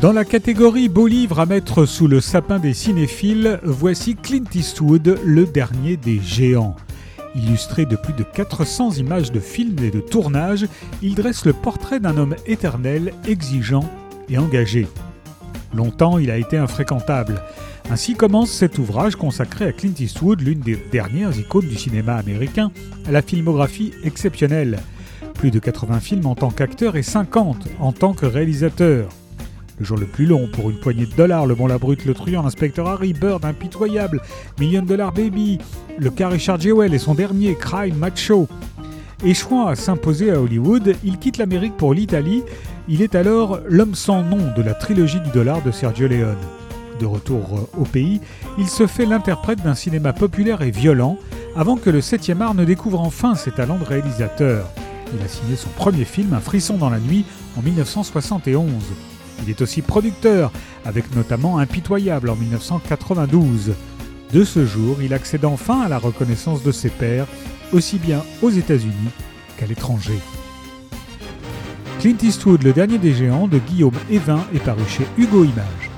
Dans la catégorie beau livre à mettre sous le sapin des cinéphiles, voici Clint Eastwood, le dernier des géants. Illustré de plus de 400 images de films et de tournages, il dresse le portrait d'un homme éternel, exigeant et engagé. Longtemps, il a été infréquentable. Ainsi commence cet ouvrage consacré à Clint Eastwood, l'une des dernières icônes du cinéma américain, à la filmographie exceptionnelle. Plus de 80 films en tant qu'acteur et 50 en tant que réalisateur. Le jour le plus long pour une poignée de dollars, Le Bon la Brute, Le Truand, L'inspecteur Harry, Bird, Impitoyable, Million Dollar Baby, Le cas Richard Jewell et son dernier, Crime Macho. Échouant à s'imposer à Hollywood, il quitte l'Amérique pour l'Italie. Il est alors l'homme sans nom de la trilogie du dollar de Sergio Leone. De retour au pays, il se fait l'interprète d'un cinéma populaire et violent avant que le 7e art ne découvre enfin ses talents de réalisateur. Il a signé son premier film, Un frisson dans la nuit, en 1971. Il est aussi producteur, avec notamment Impitoyable en 1992. De ce jour, il accède enfin à la reconnaissance de ses pairs, aussi bien aux États-Unis qu'à l'étranger. Clint Eastwood, le dernier des géants de Guillaume Evin, est paru chez Hugo Images.